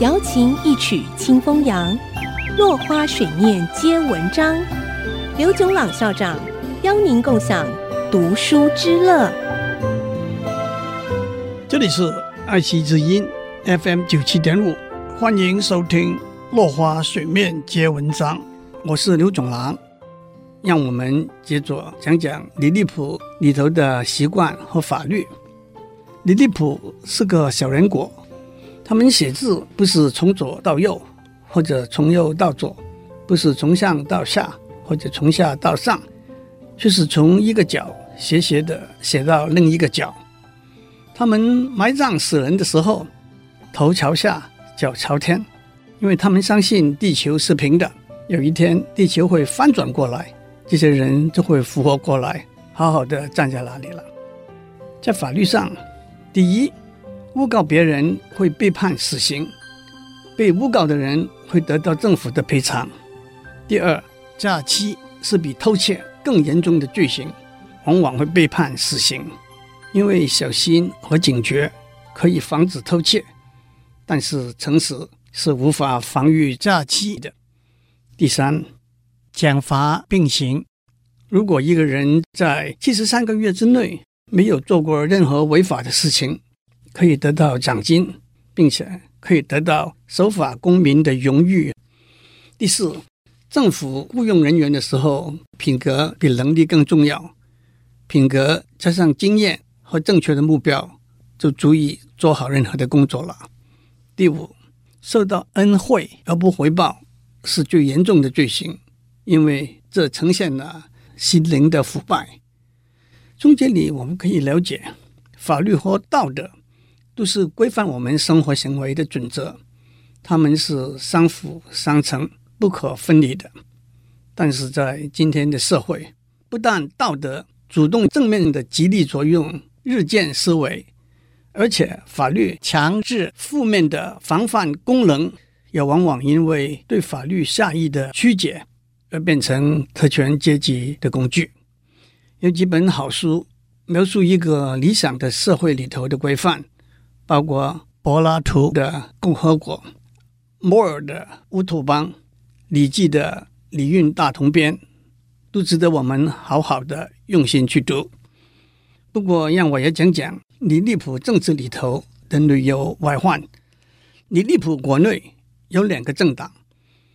瑶琴一曲清风扬，落花水面皆文章。刘炯朗校长邀您共享读书之乐。这里是爱惜之音 FM 九七点五，欢迎收听《落花水面皆文章》，我是刘炯朗。让我们接着讲讲李立普里头的习惯和法律。李立普是个小人国。他们写字不是从左到右，或者从右到左，不是从上到下，或者从下到上，就是从一个角斜斜的写到另一个角。他们埋葬死人的时候，头朝下，脚朝天，因为他们相信地球是平的，有一天地球会翻转过来，这些人就会复活过来，好好的站在那里了。在法律上，第一。诬告别人会被判死刑，被诬告的人会得到政府的赔偿。第二，诈欺是比偷窃更严重的罪行，往往会被判死刑。因为小心和警觉可以防止偷窃，但是诚实是无法防御诈欺的。第三，奖罚并行。如果一个人在七十三个月之内没有做过任何违法的事情，可以得到奖金，并且可以得到守法公民的荣誉。第四，政府雇佣人员的时候，品格比能力更重要。品格加上经验和正确的目标，就足以做好任何的工作了。第五，受到恩惠而不回报，是最严重的罪行，因为这呈现了心灵的腐败。从这里我们可以了解，法律和道德。都是规范我们生活行为的准则，他们是相辅相成、不可分离的。但是在今天的社会，不但道德主动正面的激励作用日渐式微，而且法律强制负面的防范功能，也往往因为对法律下意的曲解而变成特权阶级的工具。有几本好书描述一个理想的社会里头的规范。包括柏拉图的《共和国》、摩尔的《乌托邦》、礼记的《礼运大同篇》，都值得我们好好的用心去读。不过，让我也讲讲李立普政治里头的旅游外患。李立普国内有两个政党，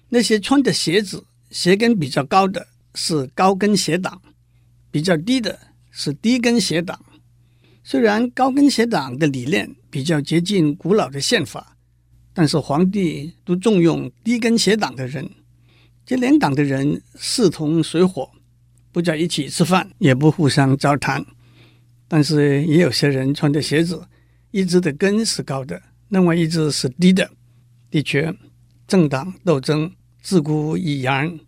那些穿的鞋子鞋跟比较高的是高跟鞋党，比较低的是低跟鞋党。虽然高跟鞋党的理念比较接近古老的宪法，但是皇帝都重用低跟鞋党的人。这两党的人势同水火，不在一起吃饭，也不互相交谈。但是也有些人穿的鞋子，一只的跟是高的，另外一只是低的。的确，政党斗争自古已然，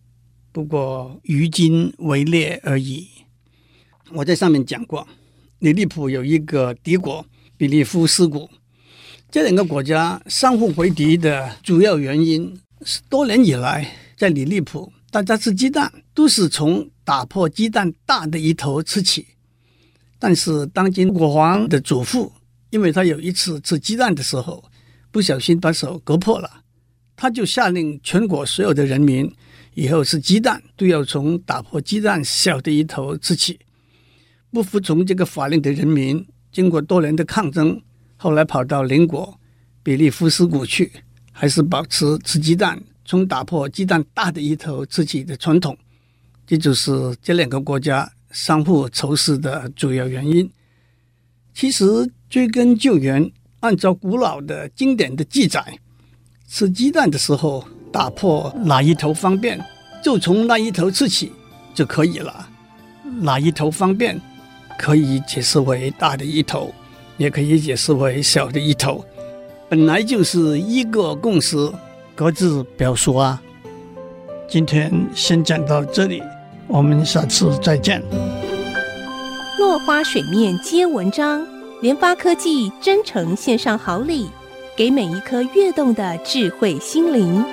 不过于今为烈而已。我在上面讲过。李立普有一个敌国比利夫斯谷，这两个国家相互为敌的主要原因是多年以来在李立普，大家吃鸡蛋都是从打破鸡蛋大的一头吃起。但是当今国王的祖父，因为他有一次吃鸡蛋的时候不小心把手割破了，他就下令全国所有的人民以后吃鸡蛋都要从打破鸡蛋小的一头吃起。不服从这个法令的人民，经过多年的抗争，后来跑到邻国比利夫斯谷去，还是保持吃鸡蛋从打破鸡蛋大的一头吃起的传统。这就是这两个国家相互仇视的主要原因。其实追根究源，按照古老的经典的记载，吃鸡蛋的时候打破哪一头方便，就从那一头吃起就可以了。哪一头方便？可以解释为大的一头，也可以解释为小的一头，本来就是一个共识，各自表述啊。今天先讲到这里，我们下次再见。落花水面皆文章，联发科技真诚献上好礼，给每一颗跃动的智慧心灵。